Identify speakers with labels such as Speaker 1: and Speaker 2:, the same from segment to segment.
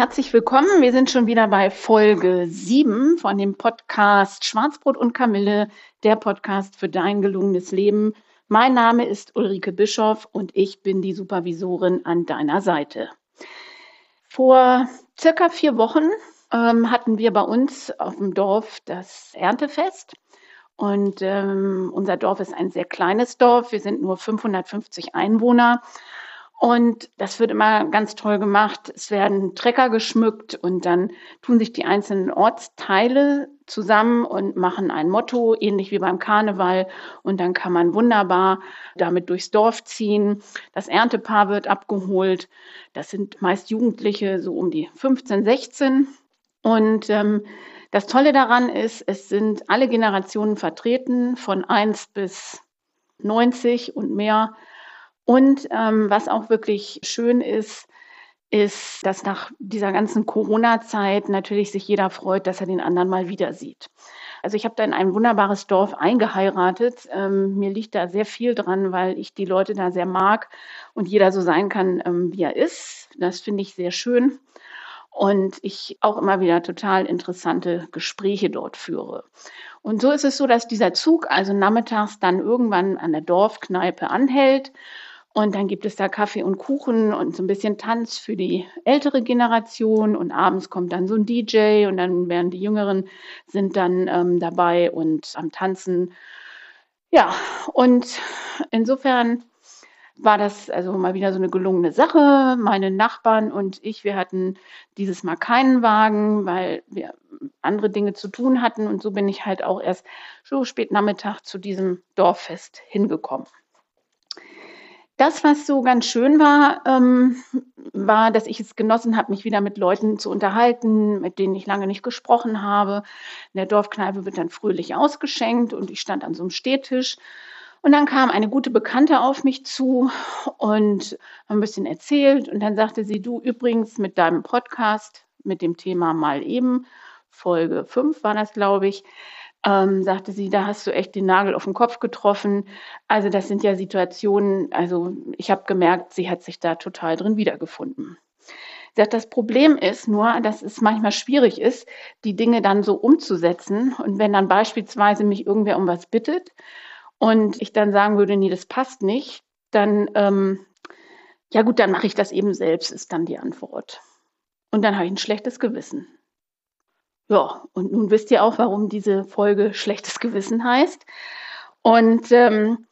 Speaker 1: Herzlich willkommen. Wir sind schon wieder bei Folge 7 von dem Podcast Schwarzbrot und Kamille, der Podcast für dein gelungenes Leben. Mein Name ist Ulrike Bischoff und ich bin die Supervisorin an deiner Seite. Vor circa vier Wochen ähm, hatten wir bei uns auf dem Dorf das Erntefest. Und ähm, unser Dorf ist ein sehr kleines Dorf. Wir sind nur 550 Einwohner. Und das wird immer ganz toll gemacht. Es werden Trecker geschmückt und dann tun sich die einzelnen Ortsteile zusammen und machen ein Motto, ähnlich wie beim Karneval. Und dann kann man wunderbar damit durchs Dorf ziehen. Das Erntepaar wird abgeholt. Das sind meist Jugendliche, so um die 15, 16. Und ähm, das Tolle daran ist, es sind alle Generationen vertreten, von 1 bis 90 und mehr und ähm, was auch wirklich schön ist, ist, dass nach dieser ganzen Corona-Zeit natürlich sich jeder freut, dass er den anderen mal wieder sieht. Also ich habe da in ein wunderbares Dorf eingeheiratet. Ähm, mir liegt da sehr viel dran, weil ich die Leute da sehr mag und jeder so sein kann, ähm, wie er ist. Das finde ich sehr schön. Und ich auch immer wieder total interessante Gespräche dort führe. Und so ist es so, dass dieser Zug also nachmittags dann irgendwann an der Dorfkneipe anhält und dann gibt es da Kaffee und Kuchen und so ein bisschen Tanz für die ältere Generation. Und abends kommt dann so ein DJ und dann werden die Jüngeren sind dann ähm, dabei und am Tanzen. Ja, und insofern war das also mal wieder so eine gelungene Sache. Meine Nachbarn und ich, wir hatten dieses Mal keinen Wagen, weil wir andere Dinge zu tun hatten. Und so bin ich halt auch erst so spät Nachmittag zu diesem Dorffest hingekommen. Das, was so ganz schön war, ähm, war, dass ich es genossen habe, mich wieder mit Leuten zu unterhalten, mit denen ich lange nicht gesprochen habe. In der Dorfkneipe wird dann fröhlich ausgeschenkt und ich stand an so einem Stehtisch. Und dann kam eine gute Bekannte auf mich zu und ein bisschen erzählt. Und dann sagte sie, du übrigens mit deinem Podcast, mit dem Thema mal eben, Folge 5 war das, glaube ich, ähm, sagte sie, da hast du echt den Nagel auf den Kopf getroffen. Also das sind ja Situationen, also ich habe gemerkt, sie hat sich da total drin wiedergefunden. Sie sagt, das Problem ist nur, dass es manchmal schwierig ist, die Dinge dann so umzusetzen. Und wenn dann beispielsweise mich irgendwer um was bittet und ich dann sagen würde, nee, das passt nicht, dann, ähm, ja gut, dann mache ich das eben selbst, ist dann die Antwort. Und dann habe ich ein schlechtes Gewissen. Ja, und nun wisst ihr auch, warum diese Folge schlechtes Gewissen heißt. Und ähm,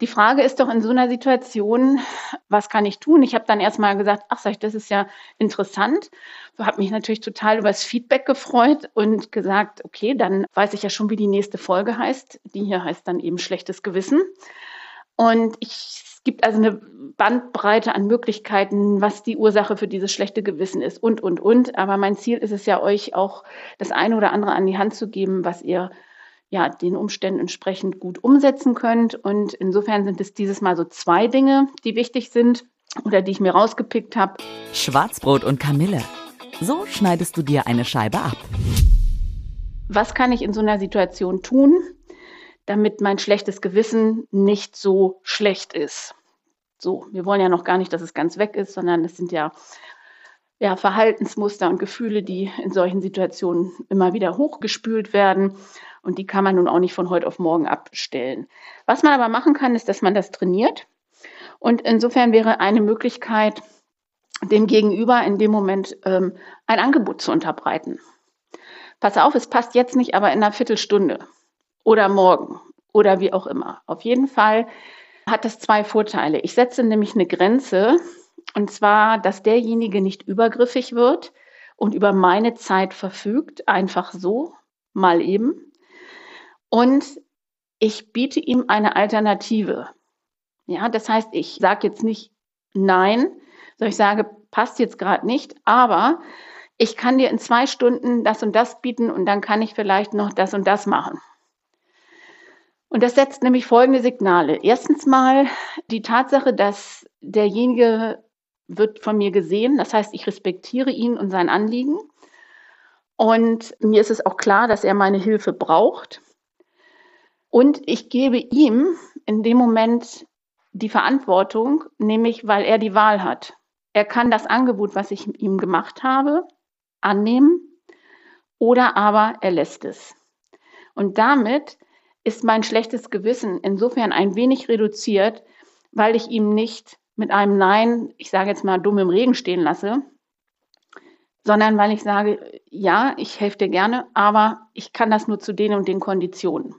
Speaker 1: die Frage ist doch in so einer Situation, was kann ich tun? Ich habe dann erstmal gesagt, ach, sag ich, das ist ja interessant. Habe mich natürlich total über das Feedback gefreut und gesagt, okay, dann weiß ich ja schon, wie die nächste Folge heißt. Die hier heißt dann eben schlechtes Gewissen. Und ich gibt also eine Bandbreite an Möglichkeiten, was die Ursache für dieses schlechte Gewissen ist und, und, und. Aber mein Ziel ist es ja, euch auch das eine oder andere an die Hand zu geben, was ihr ja den Umständen entsprechend gut umsetzen könnt. Und insofern sind es dieses Mal so zwei Dinge, die wichtig sind oder die ich mir rausgepickt habe.
Speaker 2: Schwarzbrot und Kamille. So schneidest du dir eine Scheibe ab.
Speaker 1: Was kann ich in so einer Situation tun? Damit mein schlechtes Gewissen nicht so schlecht ist. So, wir wollen ja noch gar nicht, dass es ganz weg ist, sondern es sind ja, ja Verhaltensmuster und Gefühle, die in solchen Situationen immer wieder hochgespült werden. Und die kann man nun auch nicht von heute auf morgen abstellen. Was man aber machen kann, ist, dass man das trainiert. Und insofern wäre eine Möglichkeit, dem Gegenüber in dem Moment ähm, ein Angebot zu unterbreiten. Pass auf, es passt jetzt nicht, aber in einer Viertelstunde oder morgen oder wie auch immer. Auf jeden Fall hat das zwei Vorteile. Ich setze nämlich eine Grenze und zwar, dass derjenige nicht übergriffig wird und über meine Zeit verfügt, einfach so, mal eben. Und ich biete ihm eine Alternative. Ja, das heißt, ich sage jetzt nicht, nein, sondern ich sage, passt jetzt gerade nicht, aber ich kann dir in zwei Stunden das und das bieten und dann kann ich vielleicht noch das und das machen. Und das setzt nämlich folgende Signale. Erstens mal die Tatsache, dass derjenige wird von mir gesehen. Das heißt, ich respektiere ihn und sein Anliegen. Und mir ist es auch klar, dass er meine Hilfe braucht. Und ich gebe ihm in dem Moment die Verantwortung, nämlich weil er die Wahl hat. Er kann das Angebot, was ich ihm gemacht habe, annehmen oder aber er lässt es. Und damit ist mein schlechtes Gewissen insofern ein wenig reduziert, weil ich ihm nicht mit einem Nein, ich sage jetzt mal dumm im Regen stehen lasse, sondern weil ich sage, ja, ich helfe dir gerne, aber ich kann das nur zu den und den Konditionen.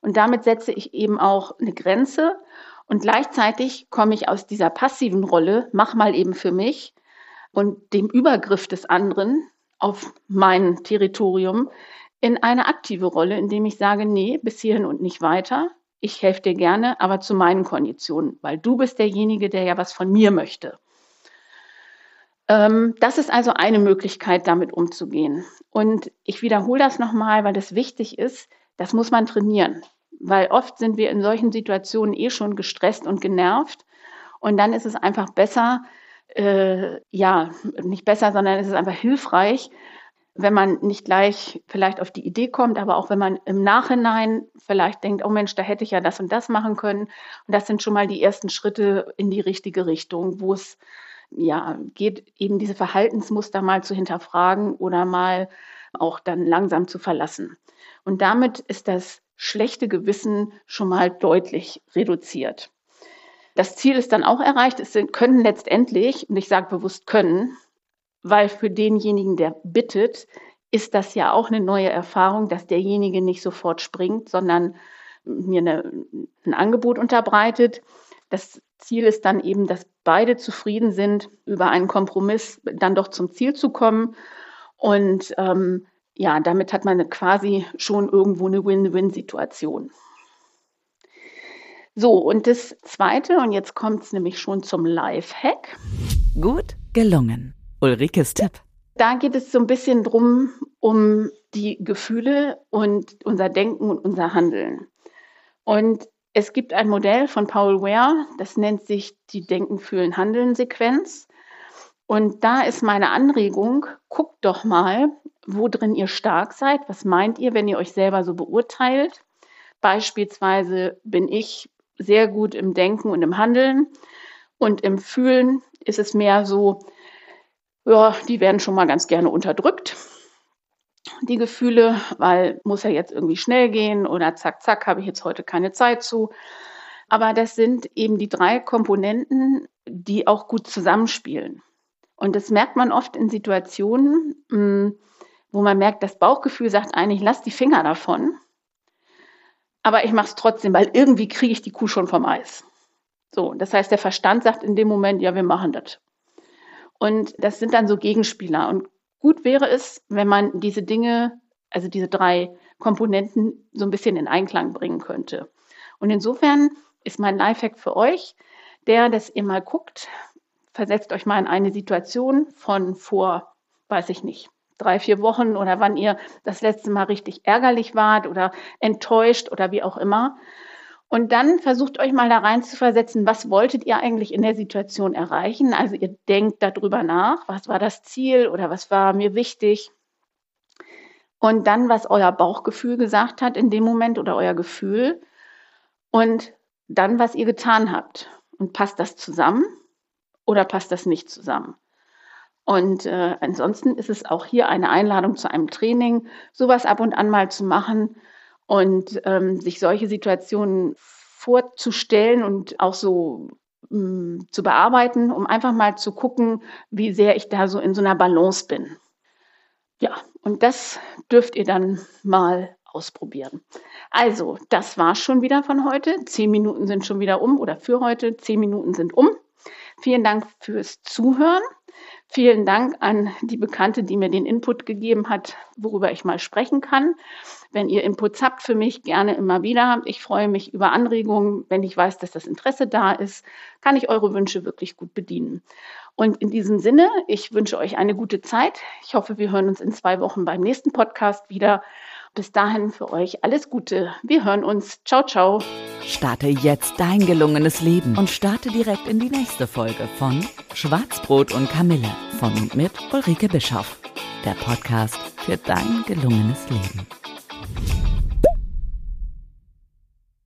Speaker 1: Und damit setze ich eben auch eine Grenze und gleichzeitig komme ich aus dieser passiven Rolle, mach mal eben für mich und dem Übergriff des anderen auf mein Territorium in eine aktive Rolle, indem ich sage, nee, bis hierhin und nicht weiter. Ich helfe dir gerne, aber zu meinen Konditionen, weil du bist derjenige, der ja was von mir möchte. Ähm, das ist also eine Möglichkeit, damit umzugehen. Und ich wiederhole das nochmal, weil das wichtig ist. Das muss man trainieren, weil oft sind wir in solchen Situationen eh schon gestresst und genervt. Und dann ist es einfach besser, äh, ja, nicht besser, sondern es ist einfach hilfreich, wenn man nicht gleich vielleicht auf die Idee kommt, aber auch wenn man im Nachhinein vielleicht denkt, oh Mensch, da hätte ich ja das und das machen können. Und das sind schon mal die ersten Schritte in die richtige Richtung, wo es ja geht, eben diese Verhaltensmuster mal zu hinterfragen oder mal auch dann langsam zu verlassen. Und damit ist das schlechte Gewissen schon mal deutlich reduziert. Das Ziel ist dann auch erreicht. Es können letztendlich, und ich sage bewusst können, weil für denjenigen, der bittet, ist das ja auch eine neue Erfahrung, dass derjenige nicht sofort springt, sondern mir eine, ein Angebot unterbreitet. Das Ziel ist dann eben, dass beide zufrieden sind, über einen Kompromiss dann doch zum Ziel zu kommen. Und ähm, ja, damit hat man quasi schon irgendwo eine Win-Win-Situation. So, und das Zweite, und jetzt kommt es nämlich schon zum Live-Hack.
Speaker 2: Gut gelungen. Ulrikes Tipp.
Speaker 1: Da geht es so ein bisschen drum, um die Gefühle und unser Denken und unser Handeln. Und es gibt ein Modell von Paul Ware, das nennt sich die Denken, Fühlen, Handeln Sequenz. Und da ist meine Anregung, guckt doch mal, wo drin ihr stark seid. Was meint ihr, wenn ihr euch selber so beurteilt? Beispielsweise bin ich sehr gut im Denken und im Handeln und im Fühlen ist es mehr so, ja, die werden schon mal ganz gerne unterdrückt. Die Gefühle, weil muss ja jetzt irgendwie schnell gehen oder zack, zack, habe ich jetzt heute keine Zeit zu. Aber das sind eben die drei Komponenten, die auch gut zusammenspielen. Und das merkt man oft in Situationen, hm, wo man merkt, das Bauchgefühl sagt eigentlich, lass die Finger davon. Aber ich mache es trotzdem, weil irgendwie kriege ich die Kuh schon vom Eis. So, das heißt, der Verstand sagt in dem Moment, ja, wir machen das. Und das sind dann so Gegenspieler. Und gut wäre es, wenn man diese Dinge, also diese drei Komponenten so ein bisschen in Einklang bringen könnte. Und insofern ist mein Lifehack für euch, der, dass ihr mal guckt, versetzt euch mal in eine Situation von vor, weiß ich nicht, drei, vier Wochen oder wann ihr das letzte Mal richtig ärgerlich wart oder enttäuscht oder wie auch immer. Und dann versucht euch mal da rein zu versetzen, was wolltet ihr eigentlich in der Situation erreichen? Also ihr denkt darüber nach, was war das Ziel oder was war mir wichtig? Und dann, was euer Bauchgefühl gesagt hat in dem Moment oder euer Gefühl. Und dann, was ihr getan habt. Und passt das zusammen oder passt das nicht zusammen? Und äh, ansonsten ist es auch hier eine Einladung zu einem Training, sowas ab und an mal zu machen und ähm, sich solche Situationen vorzustellen und auch so mh, mm, zu bearbeiten, um einfach mal zu gucken, wie sehr ich da so in so einer Balance bin. Ja, und das dürft ihr dann mal ausprobieren. Also, das war's schon wieder von heute. Zehn Minuten sind schon wieder um oder für heute. Zehn Minuten sind um. Vielen Dank fürs Zuhören. Vielen Dank an die Bekannte, die mir den Input gegeben hat, worüber ich mal sprechen kann. Wenn ihr Inputs habt für mich, gerne immer wieder. Ich freue mich über Anregungen. Wenn ich weiß, dass das Interesse da ist, kann ich eure Wünsche wirklich gut bedienen. Und in diesem Sinne, ich wünsche euch eine gute Zeit. Ich hoffe, wir hören uns in zwei Wochen beim nächsten Podcast wieder. Bis dahin für euch alles Gute. Wir hören uns. Ciao, ciao.
Speaker 2: Starte jetzt dein gelungenes Leben und starte direkt in die nächste Folge von Schwarzbrot und Kamille von und mit Ulrike Bischoff. Der Podcast für dein gelungenes Leben.